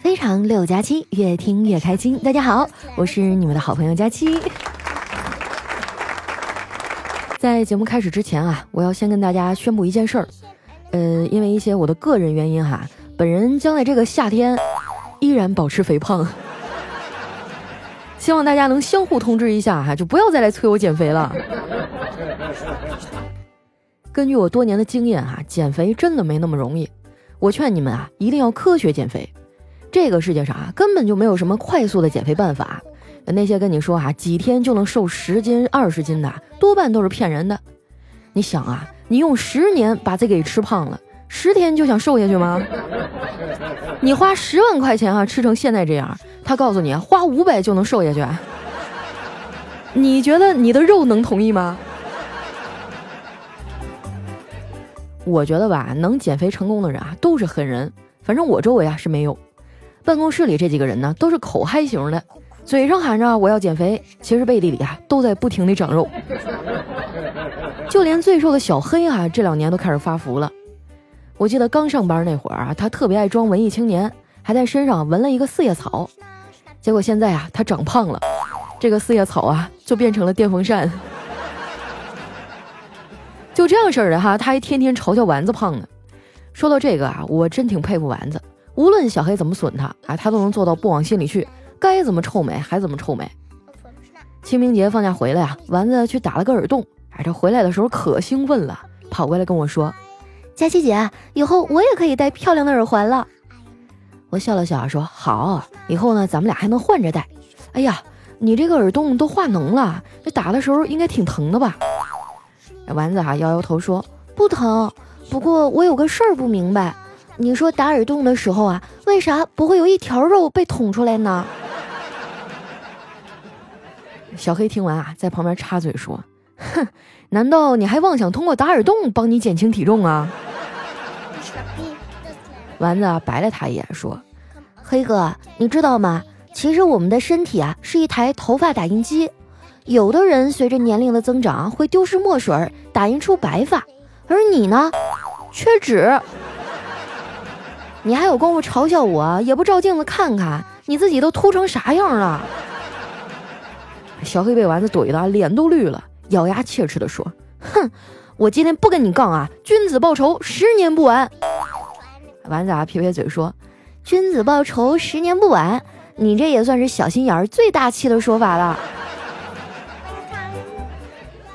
非常六加七，越听越开心。大家好，我是你们的好朋友佳期。在节目开始之前啊，我要先跟大家宣布一件事儿。呃，因为一些我的个人原因哈，本人将在这个夏天依然保持肥胖。希望大家能相互通知一下哈，就不要再来催我减肥了。根据我多年的经验哈，减肥真的没那么容易。我劝你们啊，一定要科学减肥。这个世界上啊，根本就没有什么快速的减肥办法。那些跟你说啊，几天就能瘦十斤、二十斤的，多半都是骗人的。你想啊，你用十年把自己给吃胖了，十天就想瘦下去吗？你花十万块钱啊，吃成现在这样，他告诉你花五百就能瘦下去，你觉得你的肉能同意吗？我觉得吧，能减肥成功的人啊，都是狠人。反正我周围啊是没有。办公室里这几个人呢，都是口嗨型的，嘴上喊着我要减肥，其实背地里啊都在不停地长肉。就连最瘦的小黑啊，这两年都开始发福了。我记得刚上班那会儿啊，他特别爱装文艺青年，还在身上纹了一个四叶草。结果现在啊，他长胖了，这个四叶草啊就变成了电风扇。就这样式儿的哈，他还天天嘲笑丸子胖呢。说到这个啊，我真挺佩服丸子。无论小黑怎么损他啊，他都能做到不往心里去，该怎么臭美还怎么臭美。清明节放假回来啊，丸子去打了个耳洞，哎，这回来的时候可兴奋了，跑过来跟我说：“佳琪姐，以后我也可以戴漂亮的耳环了。”我笑了笑说：“好，以后呢，咱们俩还能换着戴。”哎呀，你这个耳洞都化脓了，这打的时候应该挺疼的吧？丸子哈摇摇头说：“不疼，不过我有个事儿不明白。”你说打耳洞的时候啊，为啥不会有一条肉被捅出来呢？小黑听完啊，在旁边插嘴说：“哼，难道你还妄想通过打耳洞帮你减轻体重啊？”丸子啊白了他一眼说：“黑哥，你知道吗？其实我们的身体啊是一台头发打印机，有的人随着年龄的增长会丢失墨水，打印出白发，而你呢，缺纸。”你还有功夫嘲笑我？也不照镜子看看，你自己都秃成啥样了？小黑被丸子怼的脸都绿了，咬牙切齿的说：“哼，我今天不跟你杠啊！君子报仇，十年不晚。”丸子啊撇撇嘴说：“君子报仇，十年不晚。你这也算是小心眼儿最大气的说法了。”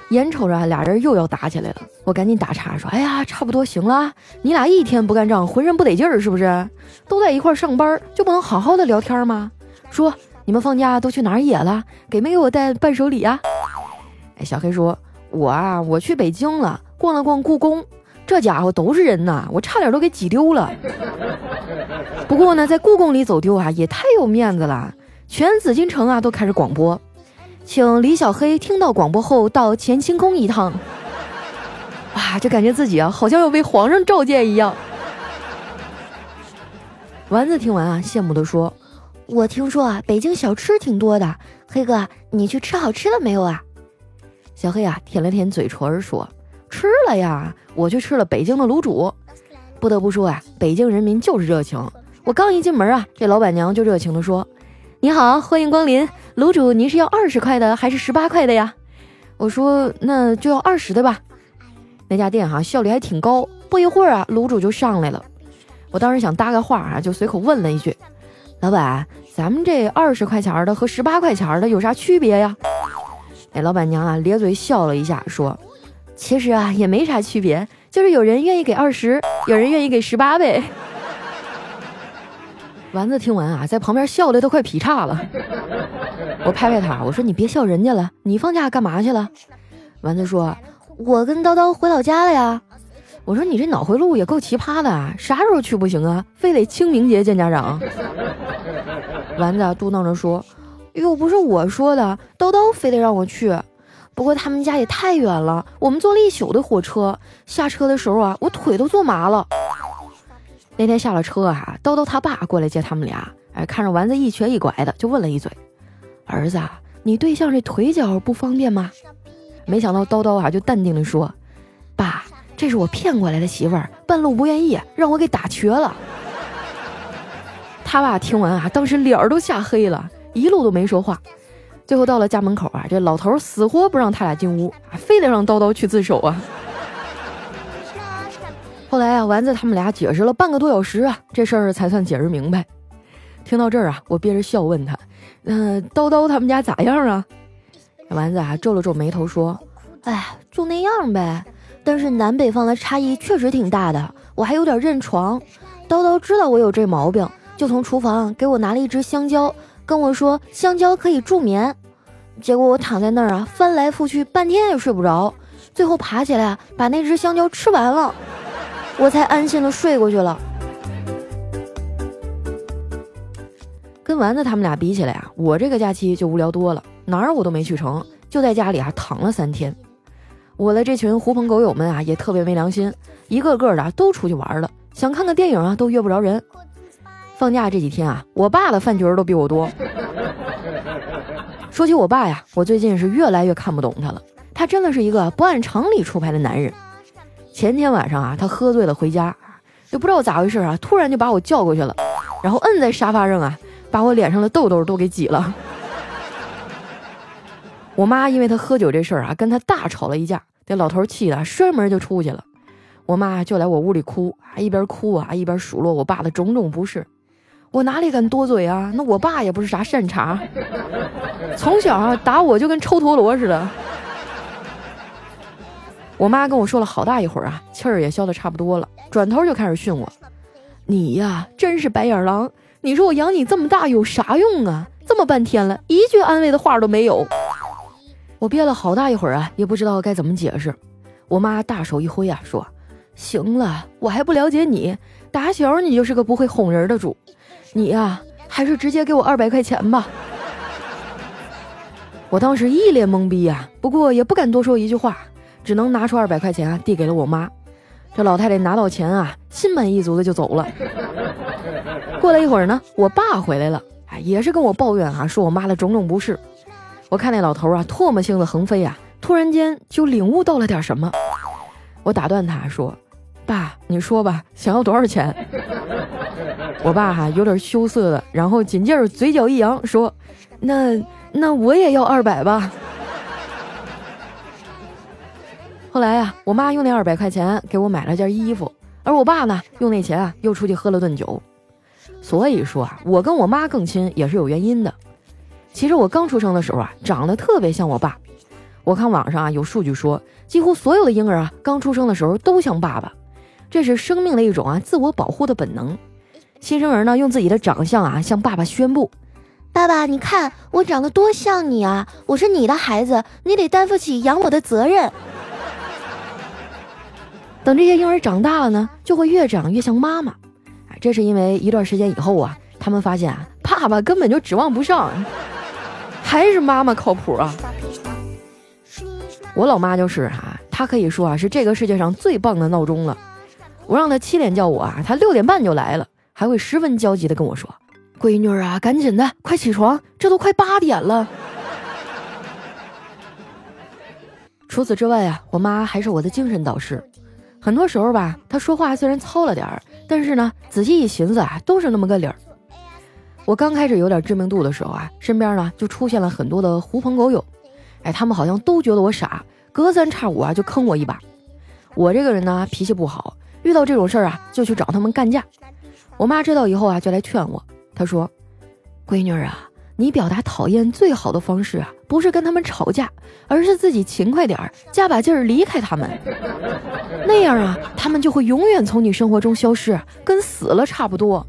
眼瞅着俩人又要打起来了，我赶紧打岔说：“哎呀，差不多行了，你俩一天不干仗，浑身不得劲儿是不是？都在一块上班，就不能好好的聊天吗？说你们放假都去哪儿野了？给没给我带伴手礼啊？”哎，小黑说：“我啊，我去北京了，逛了逛故宫，这家伙都是人呐，我差点都给挤丢了。不过呢，在故宫里走丢啊，也太有面子了，全紫禁城啊都开始广播。”请李小黑听到广播后到乾清宫一趟。哇，就感觉自己啊，好像要被皇上召见一样。丸子听完啊，羡慕的说：“我听说啊，北京小吃挺多的，黑哥，你去吃好吃的没有啊？”小黑啊，舔了舔嘴唇说：“吃了呀，我去吃了北京的卤煮。不得不说啊，北京人民就是热情。我刚一进门啊，这老板娘就热情的说。”你好，欢迎光临。卤煮，您是要二十块的还是十八块的呀？我说那就要二十的吧。那家店哈效率还挺高，不一会儿啊，卤煮就上来了。我当时想搭个话啊，就随口问了一句：“老板，咱们这二十块钱的和十八块钱的有啥区别呀？”哎，老板娘啊咧嘴笑了一下，说：“其实啊也没啥区别，就是有人愿意给二十，有人愿意给十八呗。”丸子听完啊，在旁边笑的都快劈叉了。我拍拍他，我说：“你别笑人家了，你放假干嘛去了？”丸子说：“我跟叨叨回老家了呀。”我说：“你这脑回路也够奇葩的啊，啥时候去不行啊？非得清明节见家长？”丸子嘟囔着说：“又不是我说的，叨叨非得让我去。不过他们家也太远了，我们坐了一宿的火车，下车的时候啊，我腿都坐麻了。”那天下了车啊，叨叨他爸过来接他们俩，哎，看着丸子一瘸一拐的，就问了一嘴：“儿子，你对象这腿脚不方便吗？”没想到叨叨啊，就淡定的说：“爸，这是我骗过来的媳妇儿，半路不愿意，让我给打瘸了。”他爸听完啊，当时脸儿都吓黑了，一路都没说话。最后到了家门口啊，这老头死活不让他俩进屋，非得让叨叨去自首啊。后来啊，丸子他们俩解释了半个多小时啊，这事儿才算解释明白。听到这儿啊，我憋着笑问他：“嗯，叨叨他们家咋样啊？”丸子啊皱了皱眉头说：“哎，就那样呗。但是南北方的差异确实挺大的，我还有点认床。叨叨知道我有这毛病，就从厨房给我拿了一只香蕉。”跟我说香蕉可以助眠，结果我躺在那儿啊，翻来覆去半天也睡不着，最后爬起来把那只香蕉吃完了，我才安心的睡过去了。跟丸子他们俩比起来啊，我这个假期就无聊多了，哪儿我都没去成，就在家里啊躺了三天。我的这群狐朋狗友们啊，也特别没良心，一个个的都出去玩了，想看个电影啊都约不着人。放假这几天啊，我爸的饭局都比我多。说起我爸呀，我最近是越来越看不懂他了。他真的是一个不按常理出牌的男人。前天晚上啊，他喝醉了回家，就不知道咋回事啊，突然就把我叫过去了，然后摁在沙发上啊，把我脸上的痘痘都给挤了。我妈因为他喝酒这事儿啊，跟他大吵了一架，这老头气的摔门就出去了。我妈就来我屋里哭，啊，一边哭啊，一边数落我爸的种种不是。我哪里敢多嘴啊？那我爸也不是啥善茬，从小啊打我就跟抽陀螺似的。我妈跟我说了好大一会儿啊，气儿也消的差不多了，转头就开始训我：“你呀，真是白眼狼！你说我养你这么大有啥用啊？这么半天了，一句安慰的话都没有。”我憋了好大一会儿啊，也不知道该怎么解释。我妈大手一挥啊，说：“行了，我还不了解你，打小你就是个不会哄人的主。”你呀，还是直接给我二百块钱吧。我当时一脸懵逼呀，不过也不敢多说一句话，只能拿出二百块钱啊，递给了我妈。这老太太拿到钱啊，心满意足的就走了。过了一会儿呢，我爸回来了，哎，也是跟我抱怨啊，说我妈的种种不是。我看那老头啊，唾沫星子横飞啊，突然间就领悟到了点什么。我打断他说：“爸，你说吧，想要多少钱？” 我爸哈有点羞涩的，然后紧接着嘴角一扬说：“那那我也要二百吧。”后来呀，我妈用那二百块钱给我买了件衣服，而我爸呢，用那钱啊又出去喝了顿酒。所以说啊，我跟我妈更亲也是有原因的。其实我刚出生的时候啊，长得特别像我爸。我看网上啊有数据说，几乎所有的婴儿啊刚出生的时候都像爸爸，这是生命的一种啊自我保护的本能。新生儿呢，用自己的长相啊，向爸爸宣布：“爸爸，你看我长得多像你啊！我是你的孩子，你得担负起养我的责任。”等这些婴儿长大了呢，就会越长越像妈妈。啊，这是因为一段时间以后啊，他们发现啊，爸爸根本就指望不上，还是妈妈靠谱啊。我老妈就是哈，她可以说啊，是这个世界上最棒的闹钟了。我让她七点叫我啊，她六点半就来了。还会十分焦急的跟我说：“闺女啊，赶紧的，快起床，这都快八点了。”除此之外啊，我妈还是我的精神导师。很多时候吧，他说话虽然糙了点儿，但是呢，仔细一寻思啊，都是那么个理儿。我刚开始有点知名度的时候啊，身边呢就出现了很多的狐朋狗友，哎，他们好像都觉得我傻，隔三差五啊就坑我一把。我这个人呢，脾气不好，遇到这种事儿啊，就去找他们干架。我妈知道以后啊，就来劝我。她说：“闺女啊，你表达讨厌最好的方式啊，不是跟他们吵架，而是自己勤快点儿，加把劲儿离开他们。那样啊，他们就会永远从你生活中消失，跟死了差不多。”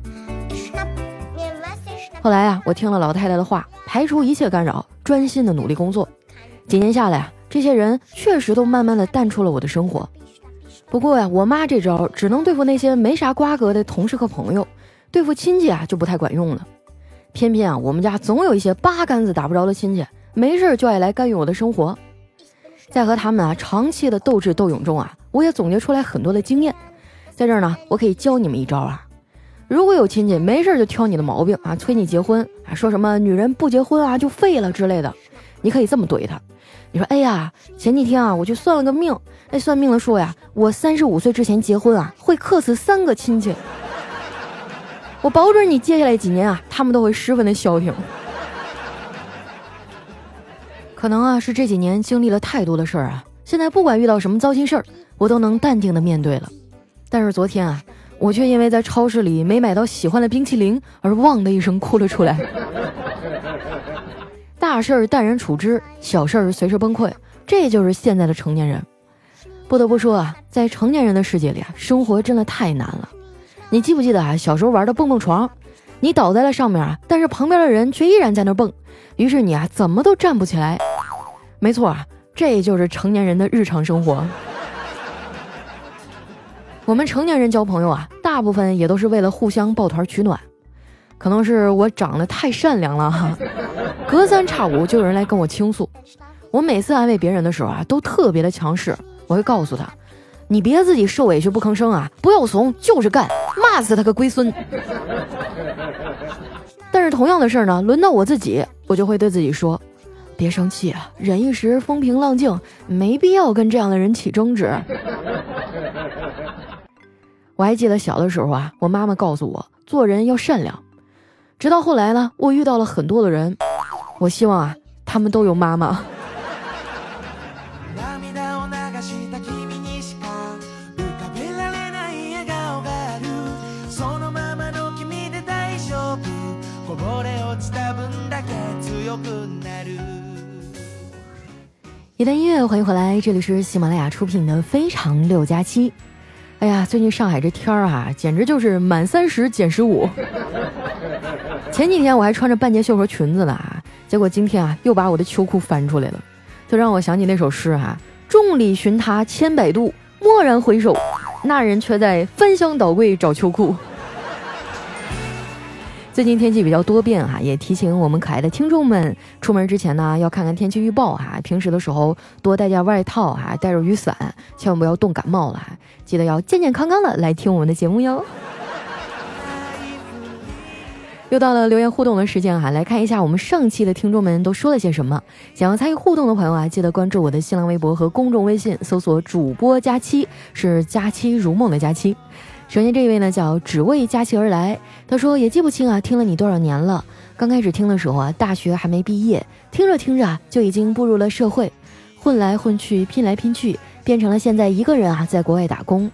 后来啊，我听了老太太的话，排除一切干扰，专心的努力工作。几年下来啊，这些人确实都慢慢的淡出了我的生活。不过呀，我妈这招只能对付那些没啥瓜葛的同事和朋友，对付亲戚啊就不太管用了。偏偏啊，我们家总有一些八竿子打不着的亲戚，没事就爱来干预我的生活。在和他们啊长期的斗智斗勇中啊，我也总结出来很多的经验。在这儿呢，我可以教你们一招啊。如果有亲戚没事就挑你的毛病啊，催你结婚啊，说什么女人不结婚啊就废了之类的，你可以这么怼他。你说，哎呀，前几天啊，我去算了个命，那算命的说呀，我三十五岁之前结婚啊，会克死三个亲戚。我保准你接下来几年啊，他们都会十分的消停。可能啊，是这几年经历了太多的事儿啊，现在不管遇到什么糟心事儿，我都能淡定的面对了。但是昨天啊，我却因为在超市里没买到喜欢的冰淇淋而汪的一声哭了出来。大事儿淡然处之，小事儿随时崩溃，这就是现在的成年人。不得不说啊，在成年人的世界里啊，生活真的太难了。你记不记得啊，小时候玩的蹦蹦床，你倒在了上面啊，但是旁边的人却依然在那蹦，于是你啊怎么都站不起来。没错啊，这就是成年人的日常生活。我们成年人交朋友啊，大部分也都是为了互相抱团取暖。可能是我长得太善良了哈，隔三差五就有人来跟我倾诉。我每次安慰别人的时候啊，都特别的强势。我会告诉他，你别自己受委屈不吭声啊，不要怂，就是干，骂死他个龟孙。但是同样的事儿呢，轮到我自己，我就会对自己说，别生气啊，忍一时风平浪静，没必要跟这样的人起争执。我还记得小的时候啊，我妈妈告诉我，做人要善良。直到后来呢，我遇到了很多的人，我希望啊，他们都有妈妈。一段音乐，欢迎回来，这里是喜马拉雅出品的《非常六加七》。哎呀，最近上海这天儿啊，简直就是满三十减十五。前几天我还穿着半截袖和裙子呢，啊，结果今天啊又把我的秋裤翻出来了，就让我想起那首诗啊：“众里寻他千百度，蓦然回首，那人却在翻箱倒柜找秋裤。”最近天气比较多变哈，也提醒我们可爱的听众们，出门之前呢要看看天气预报哈。平时的时候多带件外套哈，带着雨伞，千万不要冻感冒了哈。记得要健健康康的来听我们的节目哟。又到了留言互动的时间哈，来看一下我们上期的听众们都说了些什么。想要参与互动的朋友啊，记得关注我的新浪微博和公众微信，搜索主播佳期，是佳期如梦的佳期。首先这一位呢叫只为佳期而来，他说也记不清啊，听了你多少年了。刚开始听的时候啊，大学还没毕业，听着听着啊，就已经步入了社会，混来混去，拼来拼去，变成了现在一个人啊，在国外打工，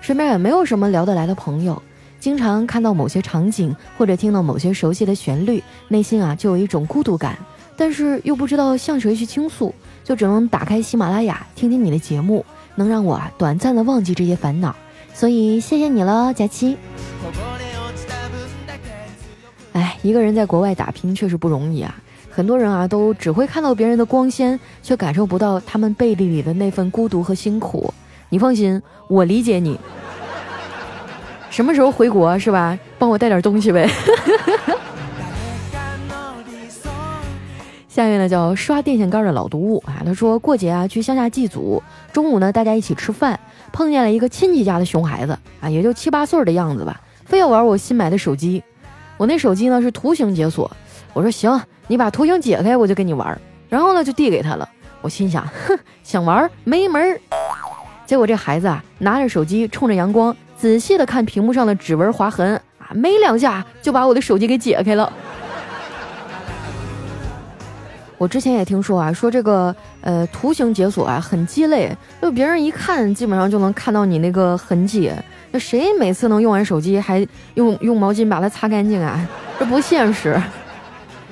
身边也没有什么聊得来的朋友，经常看到某些场景或者听到某些熟悉的旋律，内心啊就有一种孤独感，但是又不知道向谁去倾诉，就只能打开喜马拉雅听听你的节目，能让我啊短暂的忘记这些烦恼。所以谢谢你了，佳期。哎，一个人在国外打拼确实不容易啊。很多人啊，都只会看到别人的光鲜，却感受不到他们背地里的那份孤独和辛苦。你放心，我理解你。什么时候回国是吧？帮我带点东西呗。下面呢叫刷电线杆的老毒物啊，他说过节啊去乡下祭祖，中午呢大家一起吃饭。碰见了一个亲戚家的熊孩子啊，也就七八岁的样子吧，非要玩我新买的手机。我那手机呢是图形解锁，我说行，你把图形解开，我就跟你玩。然后呢就递给他了。我心想，哼，想玩没门儿。结果这孩子啊拿着手机冲着阳光，仔细的看屏幕上的指纹划痕啊，没两下就把我的手机给解开了。我之前也听说啊，说这个呃图形解锁啊很鸡肋，就别人一看基本上就能看到你那个痕迹。那谁每次能用完手机还用用毛巾把它擦干净啊？这不现实，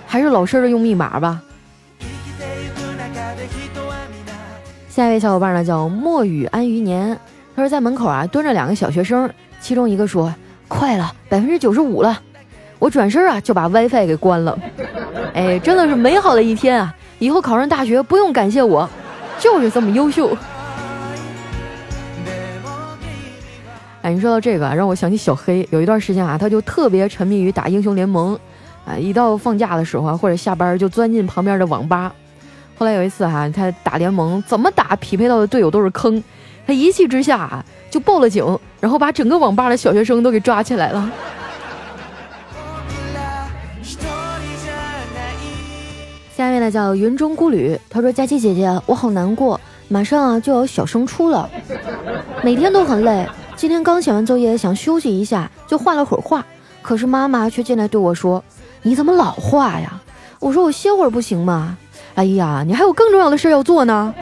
还是老实的用密码吧。下一位小伙伴呢叫墨雨安余年，他说在门口啊蹲着两个小学生，其中一个说快了百分之九十五了。我转身啊，就把 WiFi 给关了。哎，真的是美好的一天啊！以后考上大学不用感谢我，就是这么优秀。哎，你说到这个，让我想起小黑。有一段时间啊，他就特别沉迷于打英雄联盟。啊，一到放假的时候啊，或者下班就钻进旁边的网吧。后来有一次哈，他打联盟怎么打，匹配到的队友都是坑。他一气之下啊，就报了警，然后把整个网吧的小学生都给抓起来了。下面呢叫云中孤旅，他说：“佳琪姐姐，我好难过，马上啊就要小升初了，每天都很累。今天刚写完作业，想休息一下，就画了会儿画，可是妈妈却进来对我说：“你怎么老画呀？”我说：“我歇会儿不行吗？”哎呀，你还有更重要的事要做呢。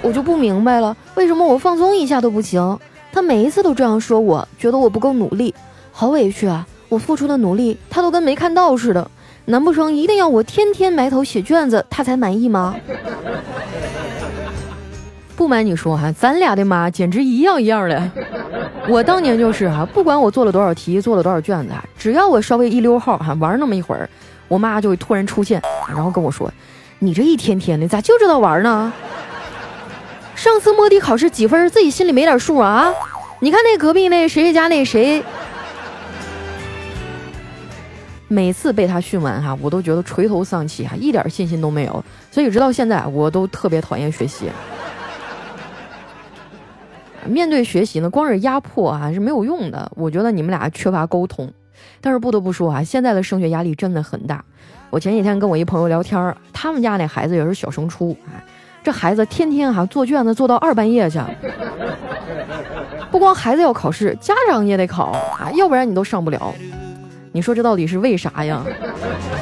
我就不明白了，为什么我放松一下都不行？他每一次都这样说，我觉得我不够努力，好委屈啊！我付出的努力，他都跟没看到似的。难不成一定要我天天埋头写卷子，他才满意吗？不瞒你说哈，咱俩的妈简直一样一样的。我当年就是哈，不管我做了多少题，做了多少卷子，只要我稍微一溜号哈，玩那么一会儿，我妈就会突然出现，然后跟我说：“你这一天天的咋就知道玩呢？上次摸底考试几分，自己心里没点数啊？你看那隔壁那谁谁家那谁。”每次被他训完哈，我都觉得垂头丧气哈，一点信心都没有。所以直到现在，我都特别讨厌学习。面对学习呢，光是压迫啊是没有用的。我觉得你们俩缺乏沟通。但是不得不说啊，现在的升学压力真的很大。我前几天跟我一朋友聊天，他们家那孩子也是小升初啊，这孩子天天哈做卷子做到二半夜去。不光孩子要考试，家长也得考啊，要不然你都上不了。你说这到底是为啥呀？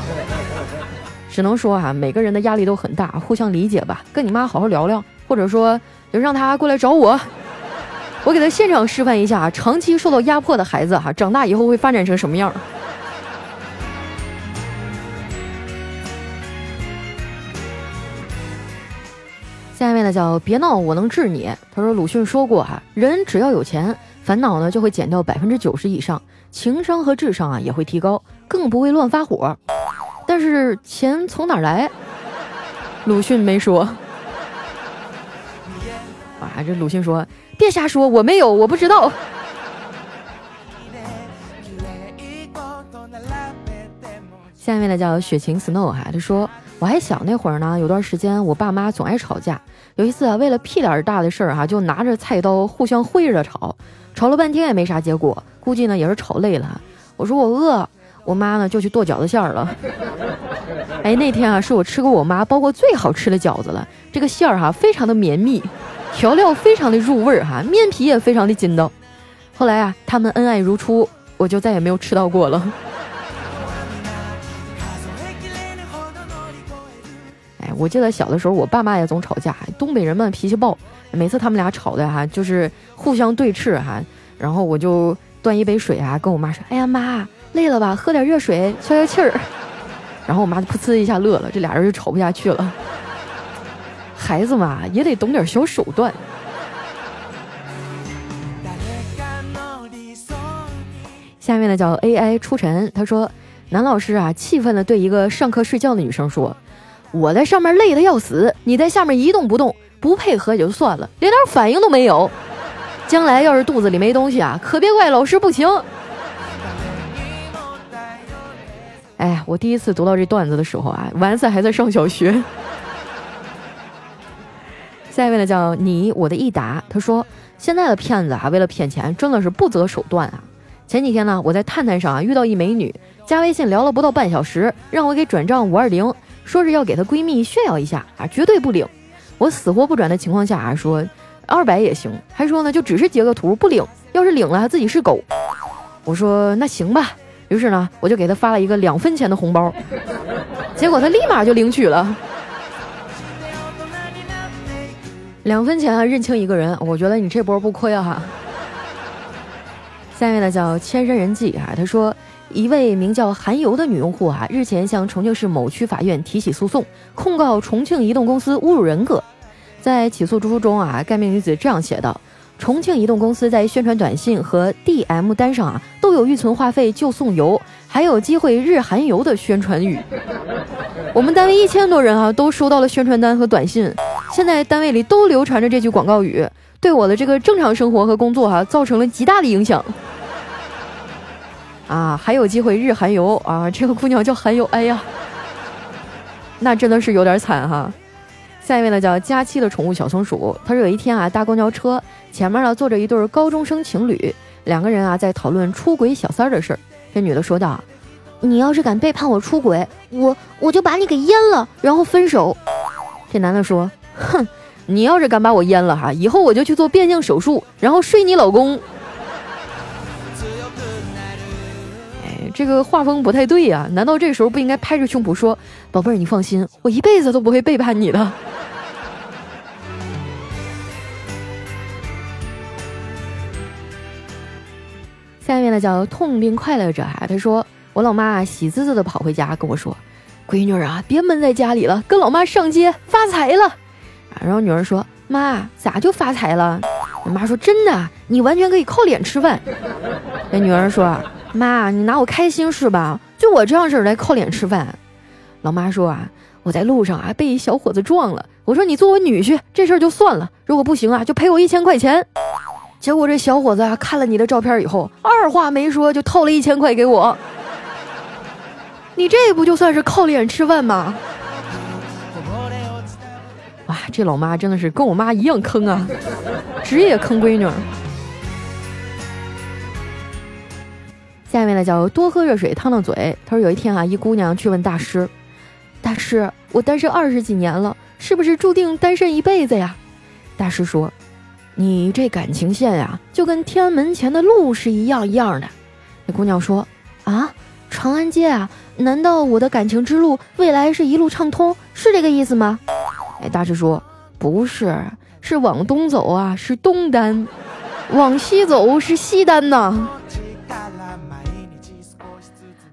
只能说啊，每个人的压力都很大，互相理解吧。跟你妈好好聊聊，或者说就让她过来找我，我给她现场示范一下，长期受到压迫的孩子哈，长大以后会发展成什么样。下一位呢叫别闹，我能治你。他说鲁迅说过哈，人只要有钱，烦恼呢就会减掉百分之九十以上。情商和智商啊也会提高，更不会乱发火。但是钱从哪来？鲁迅没说。啊，这鲁迅说：“别瞎说，我没有，我不知道。”下面呢叫雪晴 Snow 哈，他说：“我还小那会儿呢，有段时间我爸妈总爱吵架。有一次啊，为了屁点大的事儿哈，就拿着菜刀互相挥着吵，吵了半天也没啥结果。”估计呢也是吵累了，我说我饿，我妈呢就去剁饺子馅儿了。哎，那天啊是我吃过我妈包过最好吃的饺子了，这个馅儿哈非常的绵密，调料非常的入味儿哈，面皮也非常的筋道。后来啊他们恩爱如初，我就再也没有吃到过了。我记得小的时候我爸妈也总吵架，东北人们脾气暴，每次他们俩吵的哈就是互相对峙哈，然后我就。端一杯水啊，跟我妈说：“哎呀妈，累了吧？喝点热水消消气儿。”然后我妈就噗呲一下乐了，这俩人就吵不下去了。孩子嘛，也得懂点小手段。下面呢叫 AI 出尘，他说：“男老师啊，气愤的对一个上课睡觉的女生说：‘我在上面累的要死，你在下面一动不动，不配合也就算了，连点反应都没有。’”将来要是肚子里没东西啊，可别怪老师不行。哎，我第一次读到这段子的时候啊，丸子还在上小学。下一位呢，叫你我的益达，他说现在的骗子啊，为了骗钱真的是不择手段啊。前几天呢，我在探探上啊遇到一美女，加微信聊了不到半小时，让我给转账五二零，说是要给她闺蜜炫耀一下啊，绝对不领。我死活不转的情况下啊，说。二百也行，还说呢，就只是截个图不领，要是领了还自己是狗。我说那行吧，于是呢，我就给她发了一个两分钱的红包，结果她立马就领取了。两分钱啊，认清一个人，我觉得你这波不亏啊哈。下面呢叫千山人迹啊，他说一位名叫韩游的女用户啊，日前向重庆市某区法院提起诉讼，控告重庆移动公司侮辱人格。在起诉书中啊，该名女子这样写道：“重庆移动公司在宣传短信和 DM 单上啊，都有预存话费就送油，还有机会日韩游的宣传语。我们单位一千多人啊，都收到了宣传单和短信，现在单位里都流传着这句广告语，对我的这个正常生活和工作哈，造成了极大的影响。啊，还有机会日韩游啊，这个姑娘叫韩游，哎呀，那真的是有点惨哈。”下一位呢叫佳期的宠物小松鼠，他说有一天啊搭公交车，前面呢坐着一对高中生情侣，两个人啊在讨论出轨小三儿的事儿。这女的说道：“你要是敢背叛我出轨，我我就把你给阉了，然后分手。”这男的说：“哼，你要是敢把我阉了哈，以后我就去做变性手术，然后睡你老公。”这个画风不太对呀，难道这时候不应该拍着胸脯说：“宝贝儿，你放心，我一辈子都不会背叛你的。”下面呢叫痛并快乐着啊，他说我老妈喜滋滋的跑回家跟我说：“闺女啊，别闷在家里了，跟老妈上街发财了。”，然后女儿说：“妈，咋就发财了？”我妈说：“真的，你完全可以靠脸吃饭。”那女儿说：“妈，你拿我开心是吧？就我这样式儿来靠脸吃饭。”老妈说：“啊，我在路上啊被一小伙子撞了，我说你做我女婿这事儿就算了，如果不行啊就赔我一千块钱。”结果这小伙子啊看了你的照片以后，二话没说就掏了一千块给我。你这不就算是靠脸吃饭吗？哇，这老妈真的是跟我妈一样坑啊，职业坑闺女。下面呢叫多喝热水烫烫嘴。他说有一天啊，一姑娘去问大师：“大师，我单身二十几年了，是不是注定单身一辈子呀？”大师说。你这感情线呀，就跟天安门前的路是一样一样的。那姑娘说：“啊，长安街啊，难道我的感情之路未来是一路畅通，是这个意思吗？”哎，大师说：“不是，是往东走啊，是东单；往西走是西单呐。”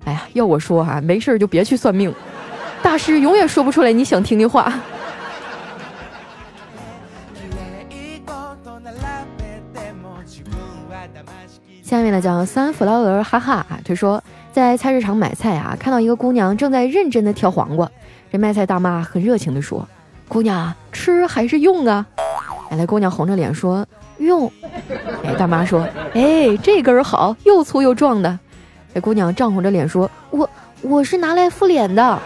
哎呀，要我说哈，没事就别去算命，大师永远说不出来你想听的话。下面呢叫三弗劳尔，哈哈啊！他说在菜市场买菜啊，看到一个姑娘正在认真的挑黄瓜，这卖菜大妈很热情的说：“姑娘吃还是用啊？”哎，那姑娘红着脸说：“用。”哎，大妈说：“哎，这根好，又粗又壮的。”姑娘涨红着脸说：“我我是拿来敷脸的。”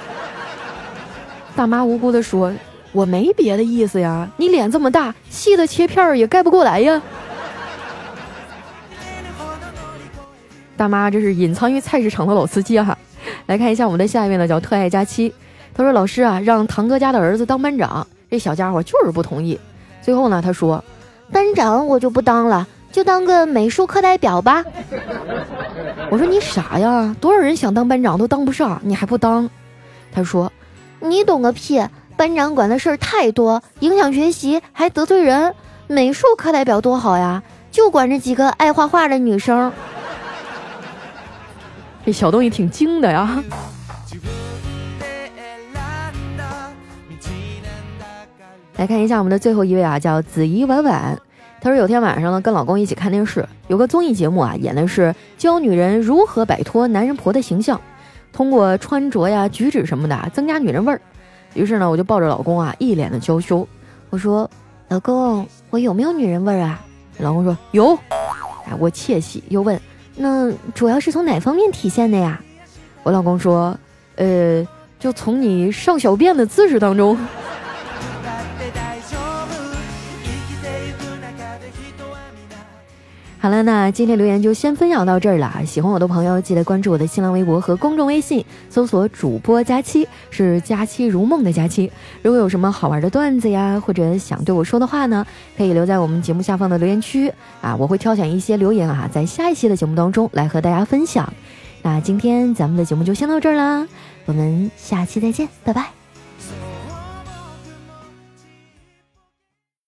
大妈无辜的说：“我没别的意思呀，你脸这么大，细的切片儿也盖不过来呀。”大妈，这是隐藏于菜市场的老司机哈。来看一下我们的下一位呢，叫特爱佳期。他说：“老师啊，让堂哥家的儿子当班长，这小家伙就是不同意。最后呢，他说，班长我就不当了，就当个美术课代表吧。我说你傻呀，多少人想当班长都当不上，你还不当？他说，你懂个屁，班长管的事儿太多，影响学习，还得罪人。美术课代表多好呀，就管着几个爱画画的女生。”这小东西挺精的呀！来看一下我们的最后一位啊，叫子怡婉婉。她说有天晚上呢，跟老公一起看电视，有个综艺节目啊，演的是教女人如何摆脱男人婆的形象，通过穿着呀、举止什么的增加女人味儿。于是呢，我就抱着老公啊，一脸的娇羞，我说：“老公，我有没有女人味儿啊？”老公说：“有。”哎，我窃喜，又问。那主要是从哪方面体现的呀？我老公说，呃，就从你上小便的姿势当中。好了，那今天留言就先分享到这儿了。喜欢我的朋友，记得关注我的新浪微博和公众微信，搜索“主播佳期”，是“佳期如梦”的佳期。如果有什么好玩的段子呀，或者想对我说的话呢，可以留在我们节目下方的留言区啊，我会挑选一些留言啊，在下一期的节目当中来和大家分享。那今天咱们的节目就先到这儿啦，我们下期再见，拜拜。